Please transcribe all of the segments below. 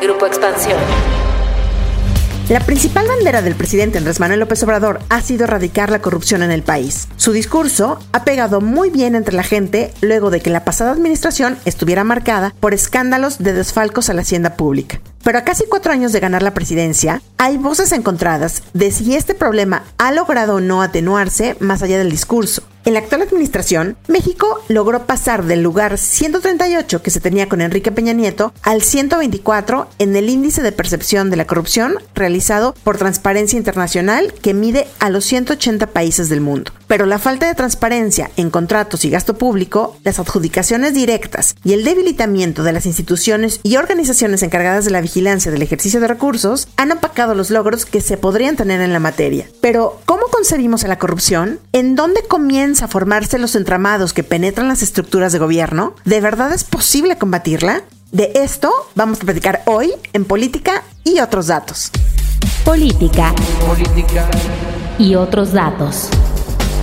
Grupo Expansión. La principal bandera del presidente Andrés Manuel López Obrador ha sido erradicar la corrupción en el país. Su discurso ha pegado muy bien entre la gente luego de que la pasada administración estuviera marcada por escándalos de desfalcos a la hacienda pública. Pero a casi cuatro años de ganar la presidencia, hay voces encontradas de si este problema ha logrado o no atenuarse más allá del discurso. En la actual administración, México logró pasar del lugar 138 que se tenía con Enrique Peña Nieto al 124 en el índice de percepción de la corrupción realizado por Transparencia Internacional que mide a los 180 países del mundo. Pero la falta de transparencia en contratos y gasto público, las adjudicaciones directas y el debilitamiento de las instituciones y organizaciones encargadas de la vigilancia del ejercicio de recursos han opacado los logros que se podrían tener en la materia. Pero, ¿cómo concebimos a la corrupción? ¿En dónde comienza a formarse los entramados que penetran las estructuras de gobierno? ¿De verdad es posible combatirla? De esto vamos a platicar hoy en Política y otros datos. Política. Política. Y otros datos.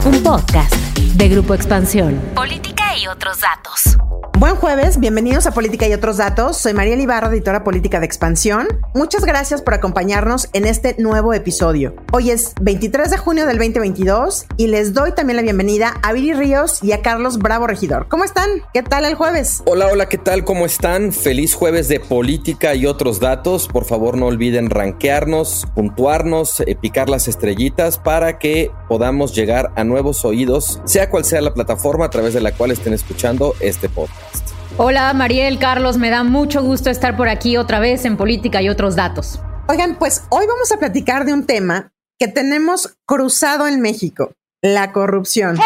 Un podcast de Grupo Expansión. Política y otros datos. Buen jueves, bienvenidos a Política y otros datos. Soy María Ibarra, editora política de Expansión. Muchas gracias por acompañarnos en este nuevo episodio. Hoy es 23 de junio del 2022 y les doy también la bienvenida a Viri Ríos y a Carlos Bravo Regidor. ¿Cómo están? ¿Qué tal el jueves? Hola, hola, ¿qué tal? ¿Cómo están? Feliz jueves de Política y otros datos. Por favor, no olviden rankearnos, puntuarnos, eh, picar las estrellitas para que podamos llegar a nuevos oídos, sea cual sea la plataforma a través de la cual estén escuchando este podcast. Hola Mariel, Carlos, me da mucho gusto estar por aquí otra vez en Política y otros datos. Oigan, pues hoy vamos a platicar de un tema que tenemos cruzado en México, la corrupción.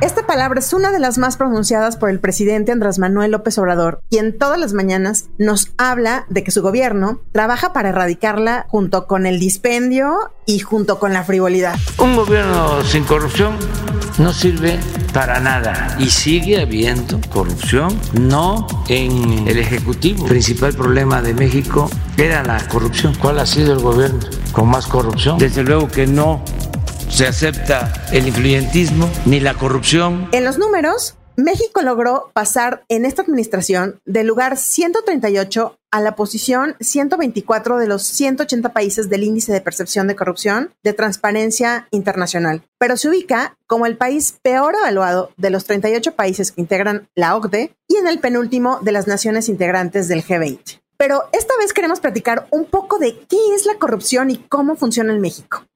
Esta palabra es una de las más pronunciadas por el presidente Andrés Manuel López Obrador, quien todas las mañanas nos habla de que su gobierno trabaja para erradicarla junto con el dispendio y junto con la frivolidad. Un gobierno sin corrupción no sirve para nada y sigue habiendo corrupción, no en el Ejecutivo. El principal problema de México era la corrupción. ¿Cuál ha sido el gobierno con más corrupción? Desde luego que no se acepta el influyentismo ni la corrupción. En los números, México logró pasar en esta administración del lugar 138 a la posición 124 de los 180 países del índice de percepción de corrupción de Transparencia Internacional, pero se ubica como el país peor evaluado de los 38 países que integran la OCDE y en el penúltimo de las naciones integrantes del G20. Pero esta vez queremos platicar un poco de qué es la corrupción y cómo funciona en México.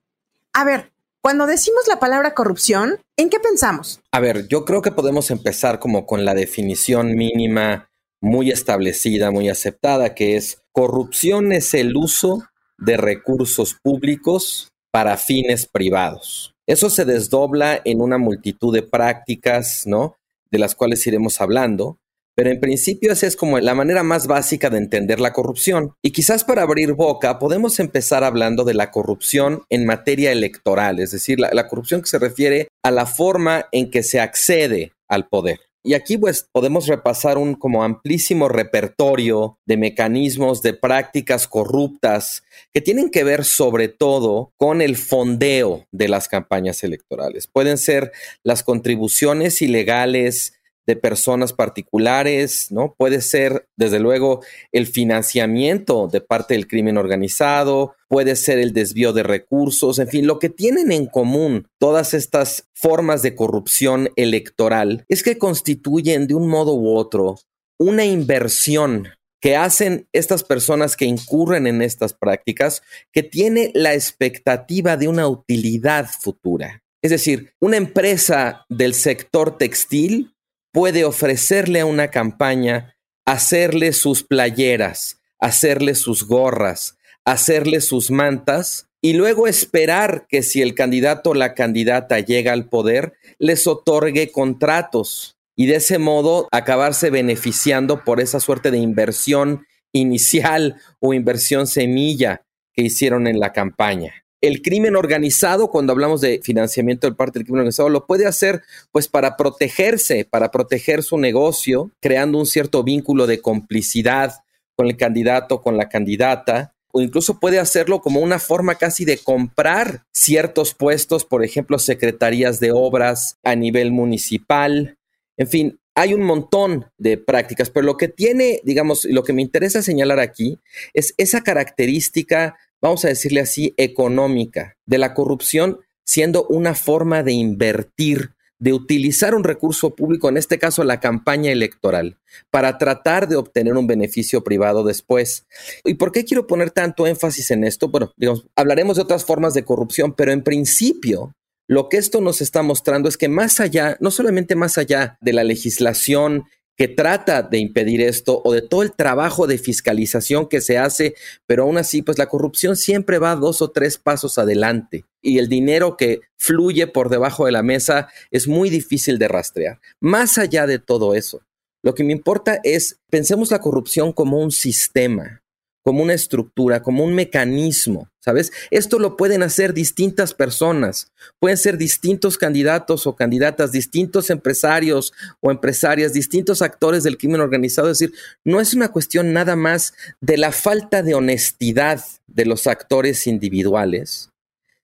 A ver, cuando decimos la palabra corrupción, ¿en qué pensamos? A ver, yo creo que podemos empezar como con la definición mínima muy establecida, muy aceptada, que es corrupción es el uso de recursos públicos para fines privados. Eso se desdobla en una multitud de prácticas, ¿no? De las cuales iremos hablando, pero en principio esa es como la manera más básica de entender la corrupción. Y quizás para abrir boca podemos empezar hablando de la corrupción en materia electoral, es decir, la, corrupción que se refiere a la forma en que se accede al poder. Y aquí pues podemos repasar un como amplísimo repertorio de mecanismos, de prácticas corruptas que tienen que ver sobre todo con el fondeo de las campañas electorales. Pueden ser las contribuciones ilegales de personas particulares, ¿no? Puede ser, desde luego, el financiamiento de parte del crimen organizado, puede ser el desvío de recursos, en fin, lo que tienen en común todas estas formas de corrupción electoral es que constituyen de un modo u otro una inversión que hacen estas personas que incurren en estas prácticas que tiene la expectativa de una utilidad futura. Es decir, una empresa del sector textil puede ofrecerle a una campaña hacerle sus playeras, hacerle sus gorras, hacerle sus mantas y luego esperar que si el candidato o la candidata llega al poder, les otorgue contratos y de ese modo acabarse beneficiando por esa suerte de inversión inicial o inversión semilla que hicieron en la campaña. El crimen organizado, cuando hablamos de financiamiento del parte del crimen organizado, lo puede hacer pues para protegerse, para proteger su negocio, creando un cierto vínculo de complicidad con el candidato, con la candidata, o incluso puede hacerlo como una forma casi de comprar ciertos puestos, por ejemplo, secretarías de obras a nivel municipal. En fin, hay un montón de prácticas, pero lo que tiene, digamos, lo que me interesa señalar aquí es esa característica, vamos a decirle así, económica de la corrupción siendo una forma de invertir de utilizar un recurso público, en este caso la campaña electoral, para tratar de obtener un beneficio privado después. ¿Y por qué quiero poner tanto énfasis en esto? Bueno, digamos, hablaremos de otras formas de corrupción, pero en principio lo que esto nos está mostrando es que más allá, no solamente más allá de la legislación que trata de impedir esto o de todo el trabajo de fiscalización que se hace, pero aún así, pues la corrupción siempre va dos o tres pasos adelante y el dinero que fluye por debajo de la mesa es muy difícil de rastrear. Más allá de todo eso, lo que me importa es, pensemos la corrupción como un sistema, como una estructura, como un mecanismo, ¿sabes? Esto lo pueden hacer distintas personas, pueden ser distintos candidatos o candidatas, distintos empresarios o empresarias, distintos actores del crimen organizado. Es decir, no es una cuestión nada más de la falta de honestidad de los actores individuales,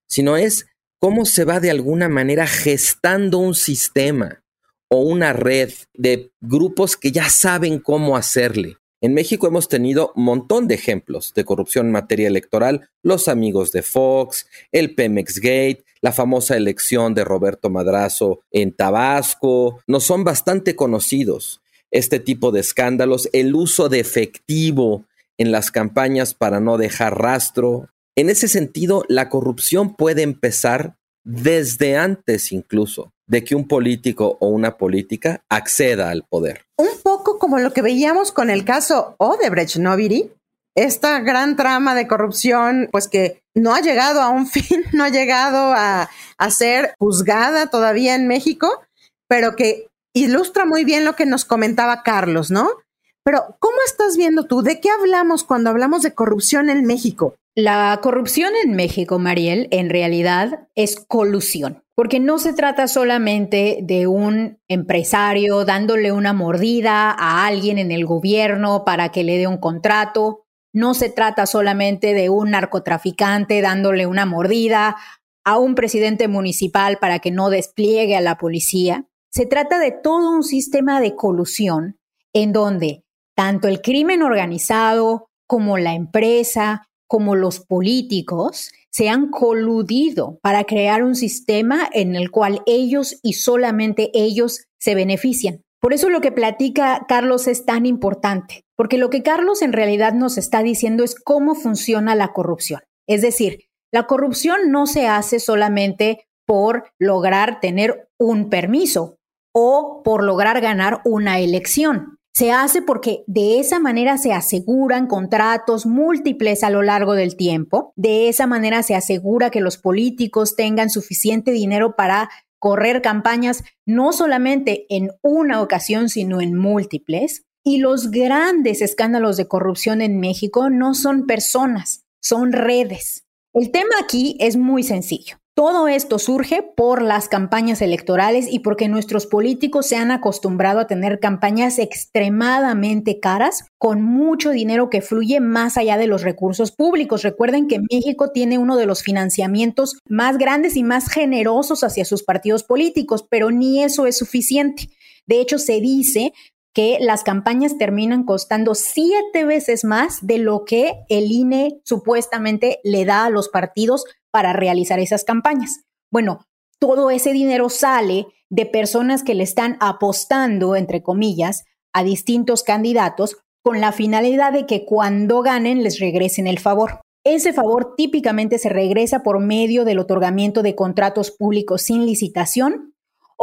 sino es cómo se va de alguna manera gestando un sistema o una red de grupos que ya saben cómo hacerle en México hemos tenido un montón de ejemplos de corrupción en materia electoral, los amigos de Fox, el Pemex Gate, la famosa elección de Roberto Madrazo en Tabasco, no son bastante conocidos este tipo de escándalos, el uso de efectivo en las campañas para no dejar rastro. En ese sentido, la corrupción puede empezar desde antes incluso de que un político o una política acceda al poder. Un poco como lo que veíamos con el caso Odebrecht, ¿no, Viri? Esta gran trama de corrupción, pues que no ha llegado a un fin, no ha llegado a, a ser juzgada todavía en México, pero que ilustra muy bien lo que nos comentaba Carlos, ¿no? Pero, ¿cómo estás viendo tú? ¿De qué hablamos cuando hablamos de corrupción en México? La corrupción en México, Mariel, en realidad es colusión, porque no se trata solamente de un empresario dándole una mordida a alguien en el gobierno para que le dé un contrato, no se trata solamente de un narcotraficante dándole una mordida a un presidente municipal para que no despliegue a la policía. Se trata de todo un sistema de colusión en donde tanto el crimen organizado como la empresa, como los políticos se han coludido para crear un sistema en el cual ellos y solamente ellos se benefician. Por eso lo que platica Carlos es tan importante, porque lo que Carlos en realidad nos está diciendo es cómo funciona la corrupción. Es decir, la corrupción no se hace solamente por lograr tener un permiso o por lograr ganar una elección. Se hace porque de esa manera se aseguran contratos múltiples a lo largo del tiempo. De esa manera se asegura que los políticos tengan suficiente dinero para correr campañas no solamente en una ocasión, sino en múltiples. Y los grandes escándalos de corrupción en México no son personas, son redes. El tema aquí es muy sencillo. Todo esto surge por las campañas electorales y porque nuestros políticos se han acostumbrado a tener campañas extremadamente caras con mucho dinero que fluye más allá de los recursos públicos. Recuerden que México tiene uno de los financiamientos más grandes y más generosos hacia sus partidos políticos, pero ni eso es suficiente. De hecho, se dice que las campañas terminan costando siete veces más de lo que el INE supuestamente le da a los partidos para realizar esas campañas. Bueno, todo ese dinero sale de personas que le están apostando, entre comillas, a distintos candidatos con la finalidad de que cuando ganen les regresen el favor. Ese favor típicamente se regresa por medio del otorgamiento de contratos públicos sin licitación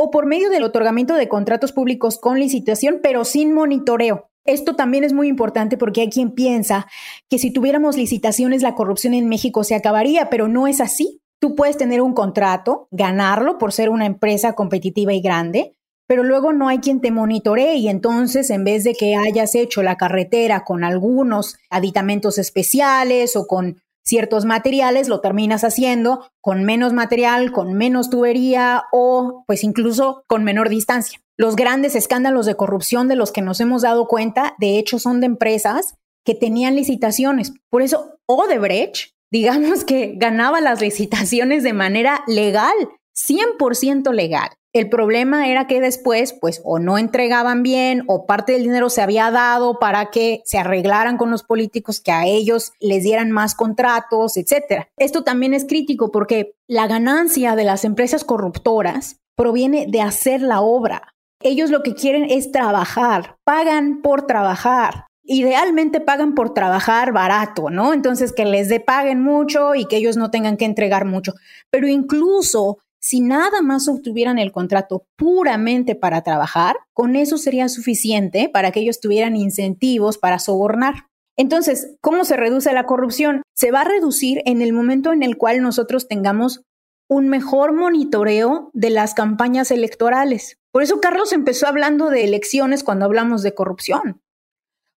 o por medio del otorgamiento de contratos públicos con licitación, pero sin monitoreo. Esto también es muy importante porque hay quien piensa que si tuviéramos licitaciones la corrupción en México se acabaría, pero no es así. Tú puedes tener un contrato, ganarlo por ser una empresa competitiva y grande, pero luego no hay quien te monitoree y entonces en vez de que hayas hecho la carretera con algunos aditamentos especiales o con ciertos materiales, lo terminas haciendo con menos material, con menos tubería o pues incluso con menor distancia. Los grandes escándalos de corrupción de los que nos hemos dado cuenta, de hecho, son de empresas que tenían licitaciones. Por eso Odebrecht, digamos que ganaba las licitaciones de manera legal, 100% legal. El problema era que después, pues, o no entregaban bien, o parte del dinero se había dado para que se arreglaran con los políticos, que a ellos les dieran más contratos, etcétera. Esto también es crítico porque la ganancia de las empresas corruptoras proviene de hacer la obra. Ellos lo que quieren es trabajar, pagan por trabajar. Idealmente pagan por trabajar barato, ¿no? Entonces que les de paguen mucho y que ellos no tengan que entregar mucho. Pero incluso si nada más obtuvieran el contrato puramente para trabajar, con eso sería suficiente para que ellos tuvieran incentivos para sobornar. Entonces, ¿cómo se reduce la corrupción? Se va a reducir en el momento en el cual nosotros tengamos un mejor monitoreo de las campañas electorales. Por eso Carlos empezó hablando de elecciones cuando hablamos de corrupción,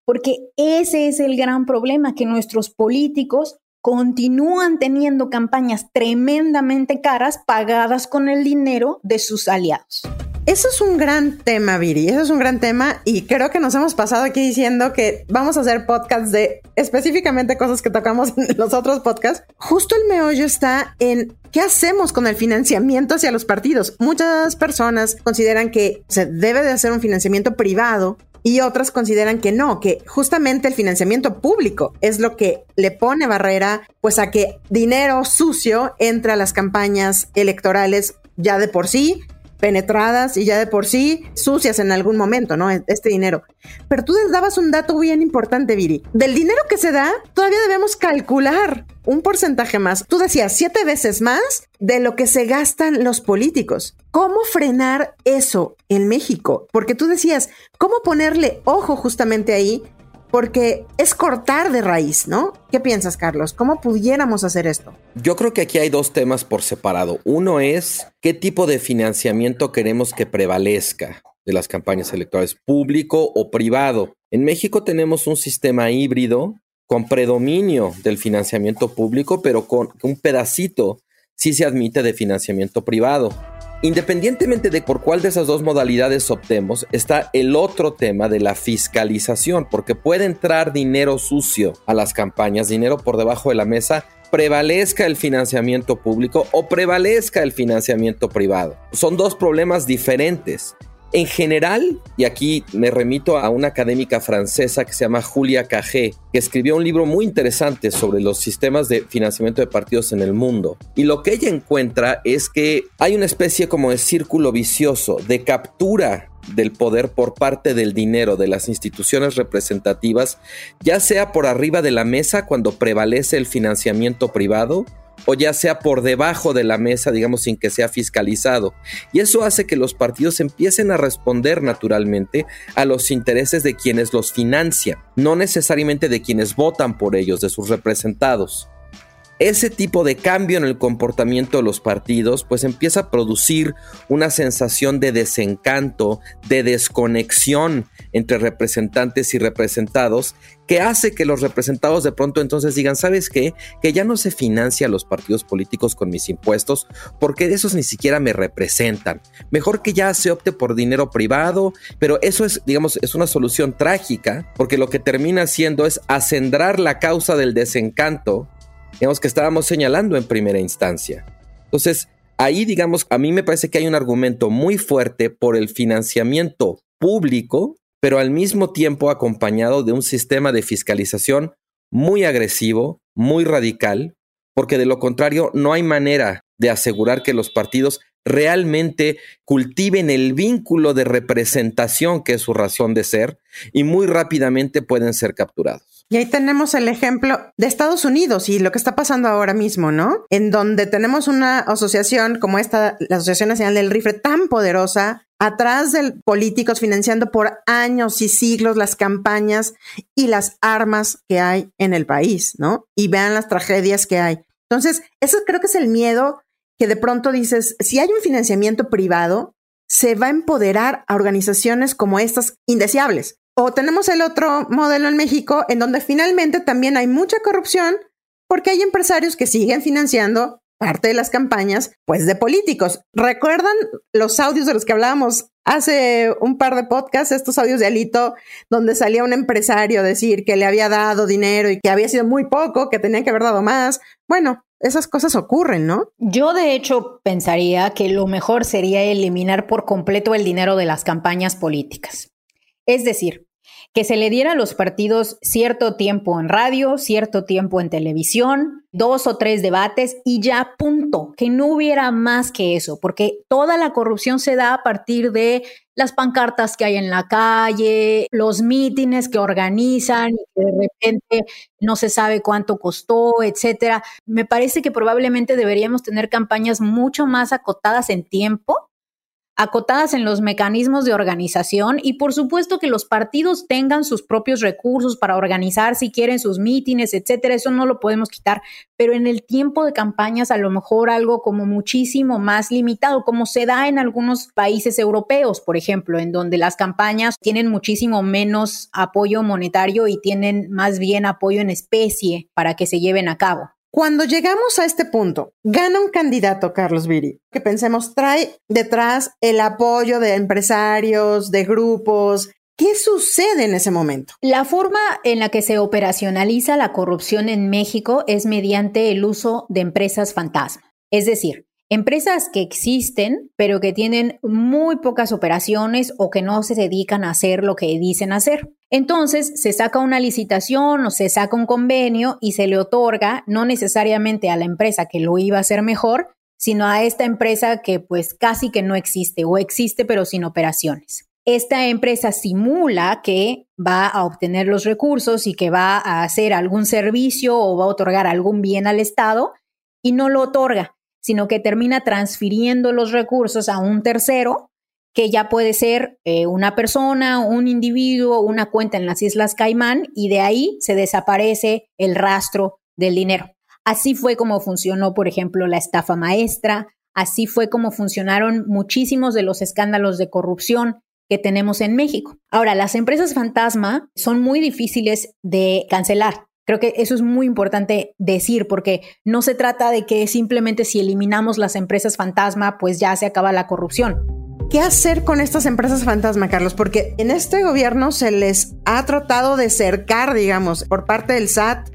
porque ese es el gran problema, que nuestros políticos continúan teniendo campañas tremendamente caras pagadas con el dinero de sus aliados. Eso es un gran tema, Viri. Eso es un gran tema y creo que nos hemos pasado aquí diciendo que vamos a hacer podcasts de específicamente cosas que tocamos en los otros podcasts. Justo el meollo está en qué hacemos con el financiamiento hacia los partidos. Muchas personas consideran que se debe de hacer un financiamiento privado y otras consideran que no, que justamente el financiamiento público es lo que le pone barrera pues a que dinero sucio entre a las campañas electorales ya de por sí penetradas y ya de por sí sucias en algún momento, ¿no? Este dinero. Pero tú dabas un dato bien importante, Viri. Del dinero que se da, todavía debemos calcular un porcentaje más. Tú decías siete veces más de lo que se gastan los políticos. ¿Cómo frenar eso en México? Porque tú decías, ¿cómo ponerle ojo justamente ahí porque es cortar de raíz, ¿no? ¿Qué piensas, Carlos? ¿Cómo pudiéramos hacer esto? Yo creo que aquí hay dos temas por separado. Uno es qué tipo de financiamiento queremos que prevalezca de las campañas electorales, público o privado. En México tenemos un sistema híbrido con predominio del financiamiento público, pero con un pedacito sí se admite de financiamiento privado. Independientemente de por cuál de esas dos modalidades optemos, está el otro tema de la fiscalización, porque puede entrar dinero sucio a las campañas, dinero por debajo de la mesa, prevalezca el financiamiento público o prevalezca el financiamiento privado. Son dos problemas diferentes. En general, y aquí me remito a una académica francesa que se llama Julia Cagé, que escribió un libro muy interesante sobre los sistemas de financiamiento de partidos en el mundo. Y lo que ella encuentra es que hay una especie como de círculo vicioso de captura del poder por parte del dinero de las instituciones representativas, ya sea por arriba de la mesa cuando prevalece el financiamiento privado, o ya sea por debajo de la mesa, digamos, sin que sea fiscalizado. Y eso hace que los partidos empiecen a responder naturalmente a los intereses de quienes los financian, no necesariamente de quienes votan por ellos, de sus representados ese tipo de cambio en el comportamiento de los partidos pues empieza a producir una sensación de desencanto, de desconexión entre representantes y representados que hace que los representados de pronto entonces digan, ¿sabes qué? Que ya no se financia a los partidos políticos con mis impuestos porque esos ni siquiera me representan. Mejor que ya se opte por dinero privado, pero eso es, digamos, es una solución trágica porque lo que termina haciendo es acendrar la causa del desencanto digamos, que estábamos señalando en primera instancia. Entonces, ahí, digamos, a mí me parece que hay un argumento muy fuerte por el financiamiento público, pero al mismo tiempo acompañado de un sistema de fiscalización muy agresivo, muy radical, porque de lo contrario no hay manera de asegurar que los partidos realmente cultiven el vínculo de representación que es su razón de ser y muy rápidamente pueden ser capturados. Y ahí tenemos el ejemplo de Estados Unidos y lo que está pasando ahora mismo, ¿no? En donde tenemos una asociación como esta, la Asociación Nacional del Rifle, tan poderosa, atrás de políticos financiando por años y siglos las campañas y las armas que hay en el país, ¿no? Y vean las tragedias que hay. Entonces, eso creo que es el miedo que de pronto dices, si hay un financiamiento privado, se va a empoderar a organizaciones como estas indeseables. O tenemos el otro modelo en México, en donde finalmente también hay mucha corrupción porque hay empresarios que siguen financiando parte de las campañas, pues de políticos. ¿Recuerdan los audios de los que hablábamos hace un par de podcasts, estos audios de Alito, donde salía un empresario decir que le había dado dinero y que había sido muy poco, que tenía que haber dado más? Bueno, esas cosas ocurren, ¿no? Yo de hecho pensaría que lo mejor sería eliminar por completo el dinero de las campañas políticas. Es decir, que se le diera a los partidos cierto tiempo en radio, cierto tiempo en televisión, dos o tres debates y ya punto, que no hubiera más que eso, porque toda la corrupción se da a partir de las pancartas que hay en la calle, los mítines que organizan y de repente no se sabe cuánto costó, etcétera. Me parece que probablemente deberíamos tener campañas mucho más acotadas en tiempo acotadas en los mecanismos de organización y por supuesto que los partidos tengan sus propios recursos para organizar si quieren sus mítines, etcétera, eso no lo podemos quitar, pero en el tiempo de campañas a lo mejor algo como muchísimo más limitado, como se da en algunos países europeos, por ejemplo, en donde las campañas tienen muchísimo menos apoyo monetario y tienen más bien apoyo en especie para que se lleven a cabo. Cuando llegamos a este punto, gana un candidato, Carlos Viri, que pensemos trae detrás el apoyo de empresarios, de grupos. ¿Qué sucede en ese momento? La forma en la que se operacionaliza la corrupción en México es mediante el uso de empresas fantasma. Es decir, Empresas que existen, pero que tienen muy pocas operaciones o que no se dedican a hacer lo que dicen hacer. Entonces, se saca una licitación o se saca un convenio y se le otorga no necesariamente a la empresa que lo iba a hacer mejor, sino a esta empresa que pues casi que no existe o existe pero sin operaciones. Esta empresa simula que va a obtener los recursos y que va a hacer algún servicio o va a otorgar algún bien al Estado y no lo otorga sino que termina transfiriendo los recursos a un tercero, que ya puede ser eh, una persona, un individuo, una cuenta en las Islas Caimán, y de ahí se desaparece el rastro del dinero. Así fue como funcionó, por ejemplo, la estafa maestra, así fue como funcionaron muchísimos de los escándalos de corrupción que tenemos en México. Ahora, las empresas fantasma son muy difíciles de cancelar. Creo que eso es muy importante decir porque no se trata de que simplemente si eliminamos las empresas fantasma, pues ya se acaba la corrupción. ¿Qué hacer con estas empresas fantasma, Carlos? Porque en este gobierno se les ha tratado de cercar, digamos, por parte del SAT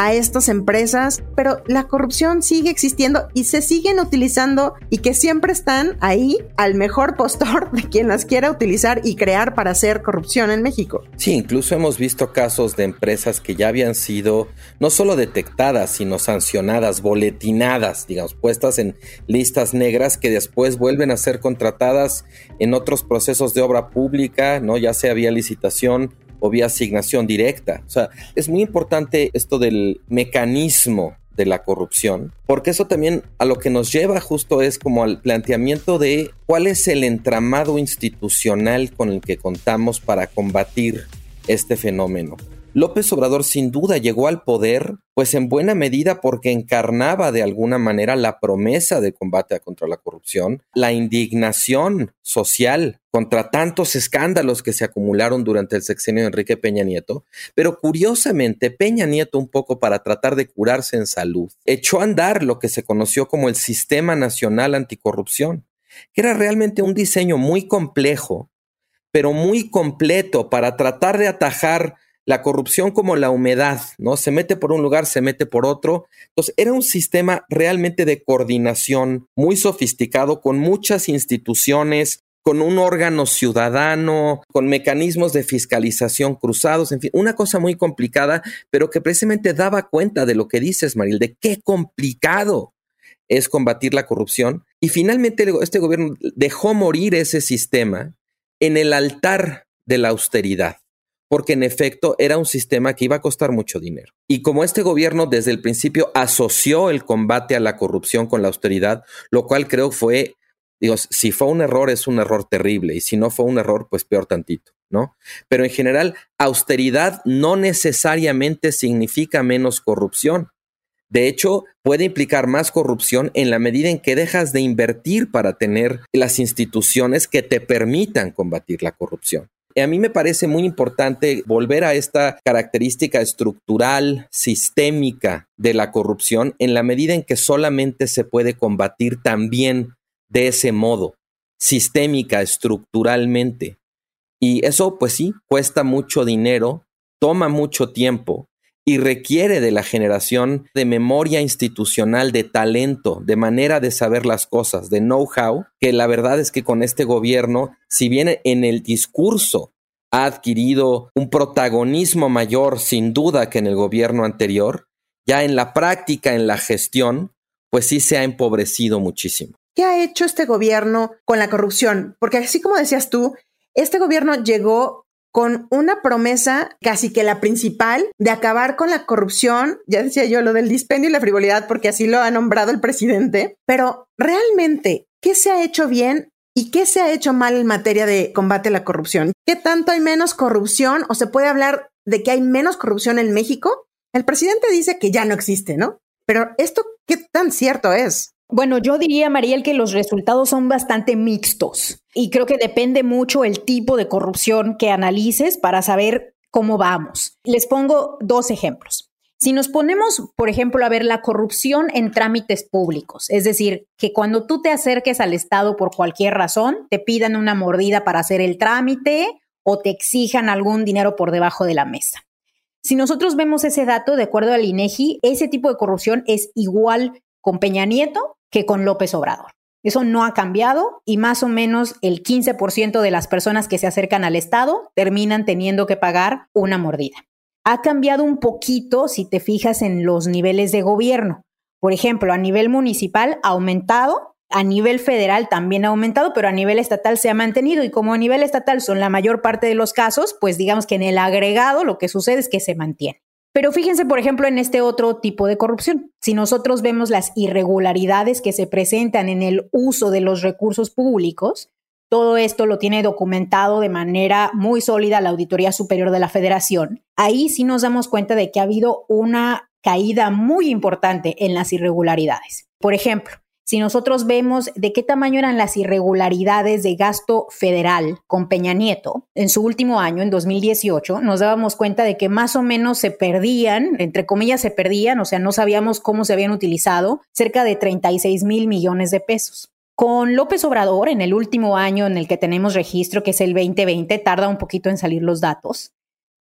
a estas empresas, pero la corrupción sigue existiendo y se siguen utilizando y que siempre están ahí al mejor postor de quien las quiera utilizar y crear para hacer corrupción en México. Sí, incluso hemos visto casos de empresas que ya habían sido no solo detectadas, sino sancionadas, boletinadas, digamos, puestas en listas negras que después vuelven a ser contratadas en otros procesos de obra pública, ¿no? Ya sea vía licitación o vía asignación directa. O sea, es muy importante esto del mecanismo de la corrupción, porque eso también a lo que nos lleva justo es como al planteamiento de cuál es el entramado institucional con el que contamos para combatir este fenómeno. López Obrador sin duda llegó al poder, pues en buena medida porque encarnaba de alguna manera la promesa de combate contra la corrupción, la indignación social contra tantos escándalos que se acumularon durante el sexenio de Enrique Peña Nieto, pero curiosamente Peña Nieto un poco para tratar de curarse en salud, echó a andar lo que se conoció como el Sistema Nacional Anticorrupción, que era realmente un diseño muy complejo, pero muy completo para tratar de atajar la corrupción como la humedad, ¿no? Se mete por un lugar, se mete por otro. Entonces, era un sistema realmente de coordinación muy sofisticado, con muchas instituciones, con un órgano ciudadano, con mecanismos de fiscalización cruzados, en fin, una cosa muy complicada, pero que precisamente daba cuenta de lo que dices, Maril, de qué complicado es combatir la corrupción. Y finalmente este gobierno dejó morir ese sistema en el altar de la austeridad porque en efecto era un sistema que iba a costar mucho dinero. Y como este gobierno desde el principio asoció el combate a la corrupción con la austeridad, lo cual creo fue, digo, si fue un error es un error terrible y si no fue un error, pues peor tantito, ¿no? Pero en general, austeridad no necesariamente significa menos corrupción. De hecho, puede implicar más corrupción en la medida en que dejas de invertir para tener las instituciones que te permitan combatir la corrupción. A mí me parece muy importante volver a esta característica estructural, sistémica de la corrupción en la medida en que solamente se puede combatir también de ese modo, sistémica, estructuralmente. Y eso, pues sí, cuesta mucho dinero, toma mucho tiempo y requiere de la generación de memoria institucional, de talento, de manera de saber las cosas, de know-how, que la verdad es que con este gobierno, si bien en el discurso ha adquirido un protagonismo mayor sin duda que en el gobierno anterior, ya en la práctica, en la gestión, pues sí se ha empobrecido muchísimo. ¿Qué ha hecho este gobierno con la corrupción? Porque así como decías tú, este gobierno llegó con una promesa casi que la principal de acabar con la corrupción, ya decía yo lo del dispendio y la frivolidad porque así lo ha nombrado el presidente, pero realmente, ¿qué se ha hecho bien y qué se ha hecho mal en materia de combate a la corrupción? ¿Qué tanto hay menos corrupción o se puede hablar de que hay menos corrupción en México? El presidente dice que ya no existe, ¿no? Pero esto, ¿qué tan cierto es? Bueno, yo diría, Mariel, que los resultados son bastante mixtos y creo que depende mucho el tipo de corrupción que analices para saber cómo vamos. Les pongo dos ejemplos. Si nos ponemos, por ejemplo, a ver la corrupción en trámites públicos, es decir, que cuando tú te acerques al Estado por cualquier razón, te pidan una mordida para hacer el trámite o te exijan algún dinero por debajo de la mesa. Si nosotros vemos ese dato, de acuerdo al INEGI, ese tipo de corrupción es igual con Peña Nieto que con López Obrador. Eso no ha cambiado y más o menos el 15% de las personas que se acercan al Estado terminan teniendo que pagar una mordida. Ha cambiado un poquito si te fijas en los niveles de gobierno. Por ejemplo, a nivel municipal ha aumentado, a nivel federal también ha aumentado, pero a nivel estatal se ha mantenido y como a nivel estatal son la mayor parte de los casos, pues digamos que en el agregado lo que sucede es que se mantiene. Pero fíjense, por ejemplo, en este otro tipo de corrupción. Si nosotros vemos las irregularidades que se presentan en el uso de los recursos públicos, todo esto lo tiene documentado de manera muy sólida la Auditoría Superior de la Federación. Ahí sí nos damos cuenta de que ha habido una caída muy importante en las irregularidades. Por ejemplo, si nosotros vemos de qué tamaño eran las irregularidades de gasto federal con Peña Nieto en su último año, en 2018, nos dábamos cuenta de que más o menos se perdían, entre comillas se perdían, o sea, no sabíamos cómo se habían utilizado, cerca de 36 mil millones de pesos. Con López Obrador, en el último año en el que tenemos registro, que es el 2020, tarda un poquito en salir los datos.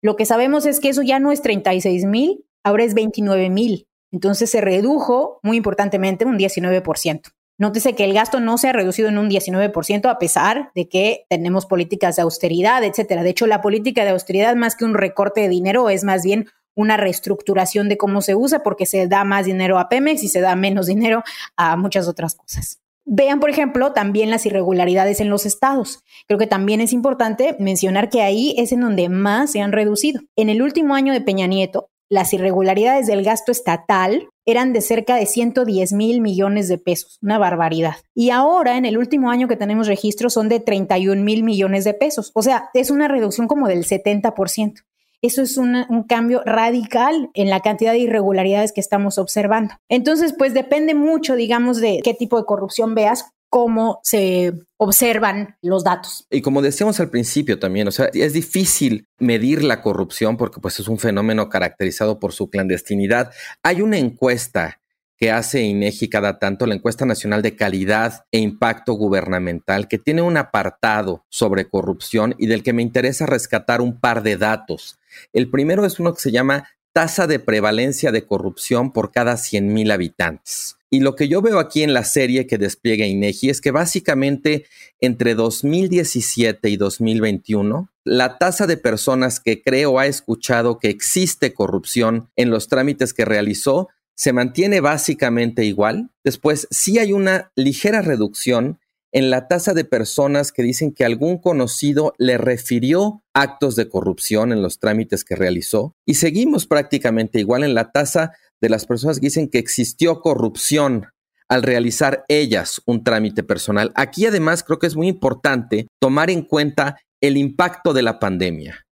Lo que sabemos es que eso ya no es 36 mil, ahora es 29 mil. Entonces se redujo muy importantemente un 19%. Nótese que el gasto no se ha reducido en un 19% a pesar de que tenemos políticas de austeridad, etcétera. De hecho, la política de austeridad más que un recorte de dinero es más bien una reestructuración de cómo se usa porque se da más dinero a Pemex y se da menos dinero a muchas otras cosas. Vean, por ejemplo, también las irregularidades en los estados. Creo que también es importante mencionar que ahí es en donde más se han reducido. En el último año de Peña Nieto, las irregularidades del gasto estatal eran de cerca de 110 mil millones de pesos, una barbaridad. Y ahora, en el último año que tenemos registro, son de 31 mil millones de pesos. O sea, es una reducción como del 70%. Eso es un cambio radical en la cantidad de irregularidades que estamos observando. Entonces, pues depende mucho, digamos, de qué tipo de corrupción veas, cómo se observan los datos. Y como decíamos al principio también, o sea, es difícil medir la corrupción porque pues es un fenómeno caracterizado por su clandestinidad. Hay una encuesta que hace INEGI cada tanto, la encuesta nacional de calidad e impacto gubernamental, que tiene un apartado sobre corrupción y del que me interesa rescatar un par de datos. El primero es uno que se llama tasa de prevalencia de corrupción por cada 100 mil habitantes. Y lo que yo veo aquí en la serie que despliega INEGI es que básicamente entre 2017 y 2021, la tasa de personas que creo ha escuchado que existe corrupción en los trámites que realizó se mantiene básicamente igual. Después, sí hay una ligera reducción en la tasa de personas que dicen que algún conocido le refirió actos de corrupción en los trámites que realizó. Y seguimos prácticamente igual en la tasa de las personas que dicen que existió corrupción al realizar ellas un trámite personal. Aquí además creo que es muy importante tomar en cuenta el impacto de la pandemia,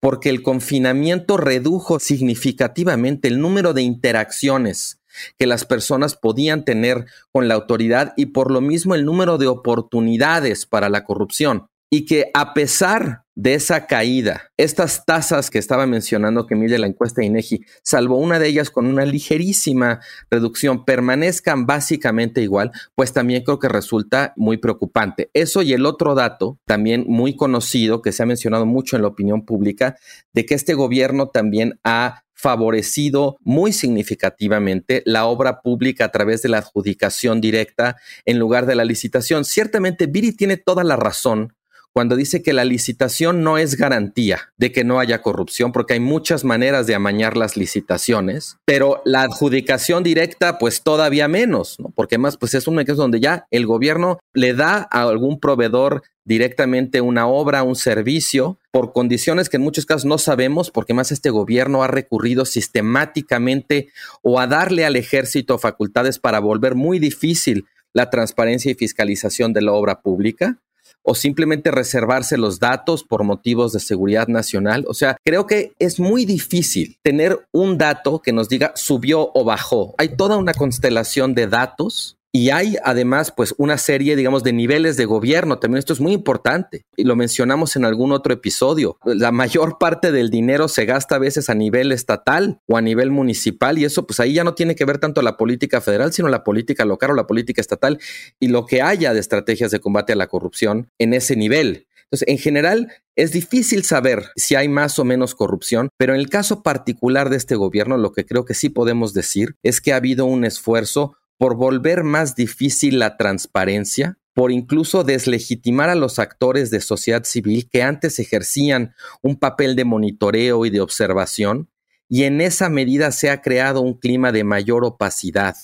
porque el confinamiento redujo significativamente el número de interacciones que las personas podían tener con la autoridad y por lo mismo el número de oportunidades para la corrupción y que a pesar de esa caída, estas tasas que estaba mencionando que mide la encuesta de INEGI, salvo una de ellas con una ligerísima reducción, permanezcan básicamente igual, pues también creo que resulta muy preocupante. Eso y el otro dato, también muy conocido, que se ha mencionado mucho en la opinión pública, de que este gobierno también ha favorecido muy significativamente la obra pública a través de la adjudicación directa en lugar de la licitación. Ciertamente, Viri tiene toda la razón cuando dice que la licitación no es garantía de que no haya corrupción, porque hay muchas maneras de amañar las licitaciones, pero la adjudicación directa, pues todavía menos, ¿no? Porque más, pues es un mecanismo donde ya el gobierno le da a algún proveedor directamente una obra, un servicio, por condiciones que en muchos casos no sabemos, porque más este gobierno ha recurrido sistemáticamente o a darle al ejército facultades para volver muy difícil la transparencia y fiscalización de la obra pública o simplemente reservarse los datos por motivos de seguridad nacional. O sea, creo que es muy difícil tener un dato que nos diga subió o bajó. Hay toda una constelación de datos y hay además pues una serie, digamos, de niveles de gobierno. También esto es muy importante y lo mencionamos en algún otro episodio. La mayor parte del dinero se gasta a veces a nivel estatal o a nivel municipal y eso pues ahí ya no tiene que ver tanto la política federal, sino la política local o la política estatal y lo que haya de estrategias de combate a la corrupción en ese nivel. Entonces, en general, es difícil saber si hay más o menos corrupción, pero en el caso particular de este gobierno, lo que creo que sí podemos decir es que ha habido un esfuerzo por volver más difícil la transparencia, por incluso deslegitimar a los actores de sociedad civil que antes ejercían un papel de monitoreo y de observación, y en esa medida se ha creado un clima de mayor opacidad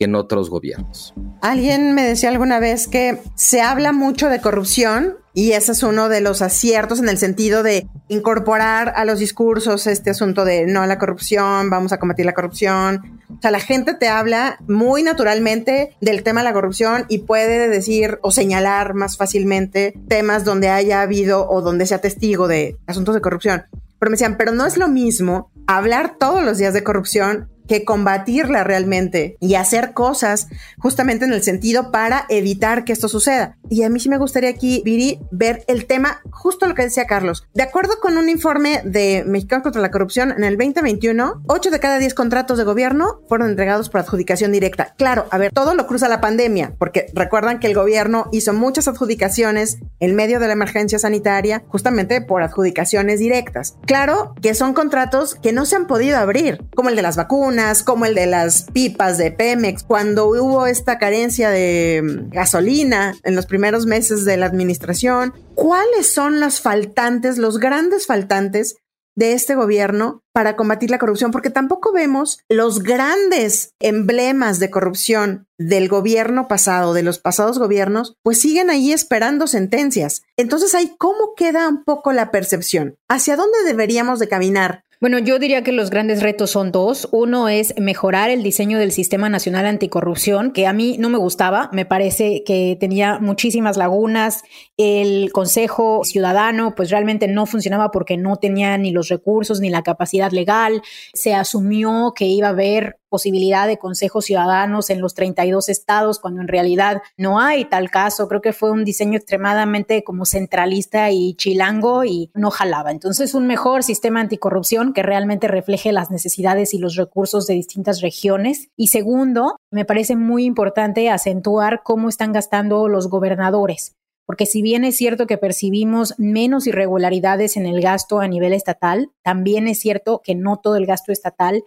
que en otros gobiernos. Alguien me decía alguna vez que se habla mucho de corrupción y ese es uno de los aciertos en el sentido de incorporar a los discursos este asunto de no a la corrupción, vamos a combatir la corrupción. O sea, la gente te habla muy naturalmente del tema de la corrupción y puede decir o señalar más fácilmente temas donde haya habido o donde sea testigo de asuntos de corrupción. Pero me decían, pero no es lo mismo hablar todos los días de corrupción que combatirla realmente y hacer cosas justamente en el sentido para evitar que esto suceda. Y a mí sí me gustaría aquí, Viri, ver el tema, justo lo que decía Carlos. De acuerdo con un informe de Mexicanos contra la Corrupción, en el 2021, 8 de cada 10 contratos de gobierno fueron entregados por adjudicación directa. Claro, a ver, todo lo cruza la pandemia, porque recuerdan que el gobierno hizo muchas adjudicaciones en medio de la emergencia sanitaria, justamente por adjudicaciones directas. Claro que son contratos que no se han podido abrir, como el de las vacunas, como el de las pipas de Pemex, cuando hubo esta carencia de mm, gasolina en los primeros meses de la administración. ¿Cuáles son los faltantes, los grandes faltantes de este gobierno para combatir la corrupción, porque tampoco vemos los grandes emblemas de corrupción del gobierno pasado, de los pasados gobiernos, pues siguen ahí esperando sentencias. Entonces ahí, ¿cómo queda un poco la percepción? ¿Hacia dónde deberíamos de caminar bueno, yo diría que los grandes retos son dos. Uno es mejorar el diseño del Sistema Nacional Anticorrupción, que a mí no me gustaba, me parece que tenía muchísimas lagunas. El Consejo Ciudadano, pues realmente no funcionaba porque no tenía ni los recursos ni la capacidad legal. Se asumió que iba a haber posibilidad de consejos ciudadanos en los 32 estados, cuando en realidad no hay tal caso. Creo que fue un diseño extremadamente como centralista y chilango y no jalaba. Entonces, un mejor sistema anticorrupción que realmente refleje las necesidades y los recursos de distintas regiones. Y segundo, me parece muy importante acentuar cómo están gastando los gobernadores porque si bien es cierto que percibimos menos irregularidades en el gasto a nivel estatal, también es cierto que no todo el gasto estatal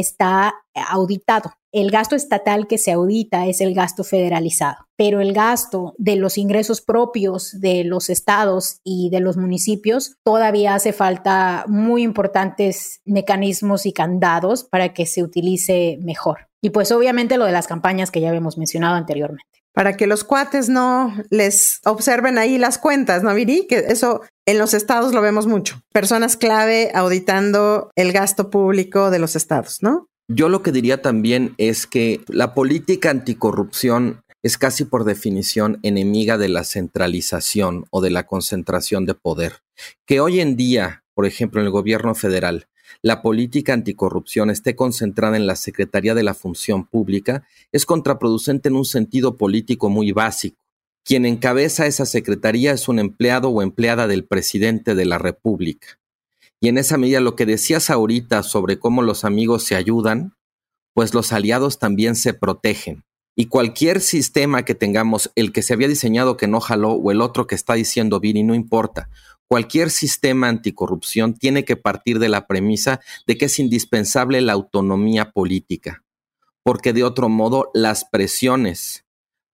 está auditado. El gasto estatal que se audita es el gasto federalizado, pero el gasto de los ingresos propios de los estados y de los municipios todavía hace falta muy importantes mecanismos y candados para que se utilice mejor. Y pues obviamente lo de las campañas que ya habíamos mencionado anteriormente para que los cuates no les observen ahí las cuentas, ¿no, Viri? Que eso en los estados lo vemos mucho. Personas clave auditando el gasto público de los estados, ¿no? Yo lo que diría también es que la política anticorrupción es casi por definición enemiga de la centralización o de la concentración de poder, que hoy en día, por ejemplo, en el gobierno federal, la política anticorrupción esté concentrada en la Secretaría de la Función Pública es contraproducente en un sentido político muy básico. Quien encabeza esa secretaría es un empleado o empleada del presidente de la República. Y en esa medida lo que decías ahorita sobre cómo los amigos se ayudan, pues los aliados también se protegen. Y cualquier sistema que tengamos, el que se había diseñado que no jaló o el otro que está diciendo y no importa. Cualquier sistema anticorrupción tiene que partir de la premisa de que es indispensable la autonomía política, porque de otro modo las presiones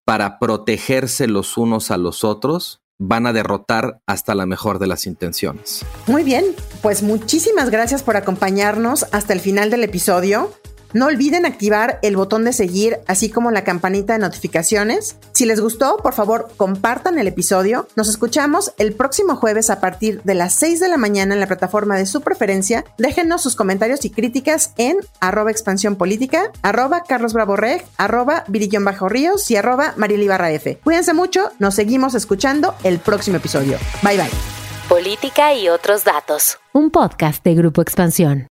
para protegerse los unos a los otros van a derrotar hasta la mejor de las intenciones. Muy bien, pues muchísimas gracias por acompañarnos hasta el final del episodio. No olviden activar el botón de seguir, así como la campanita de notificaciones. Si les gustó, por favor, compartan el episodio. Nos escuchamos el próximo jueves a partir de las 6 de la mañana en la plataforma de su preferencia. Déjenos sus comentarios y críticas en arroba expansión política, arroba Carlos Bravo Reg, arroba Virillón Bajo Ríos y arroba Mariel F. Cuídense mucho, nos seguimos escuchando el próximo episodio. Bye bye. Política y otros datos. Un podcast de Grupo Expansión.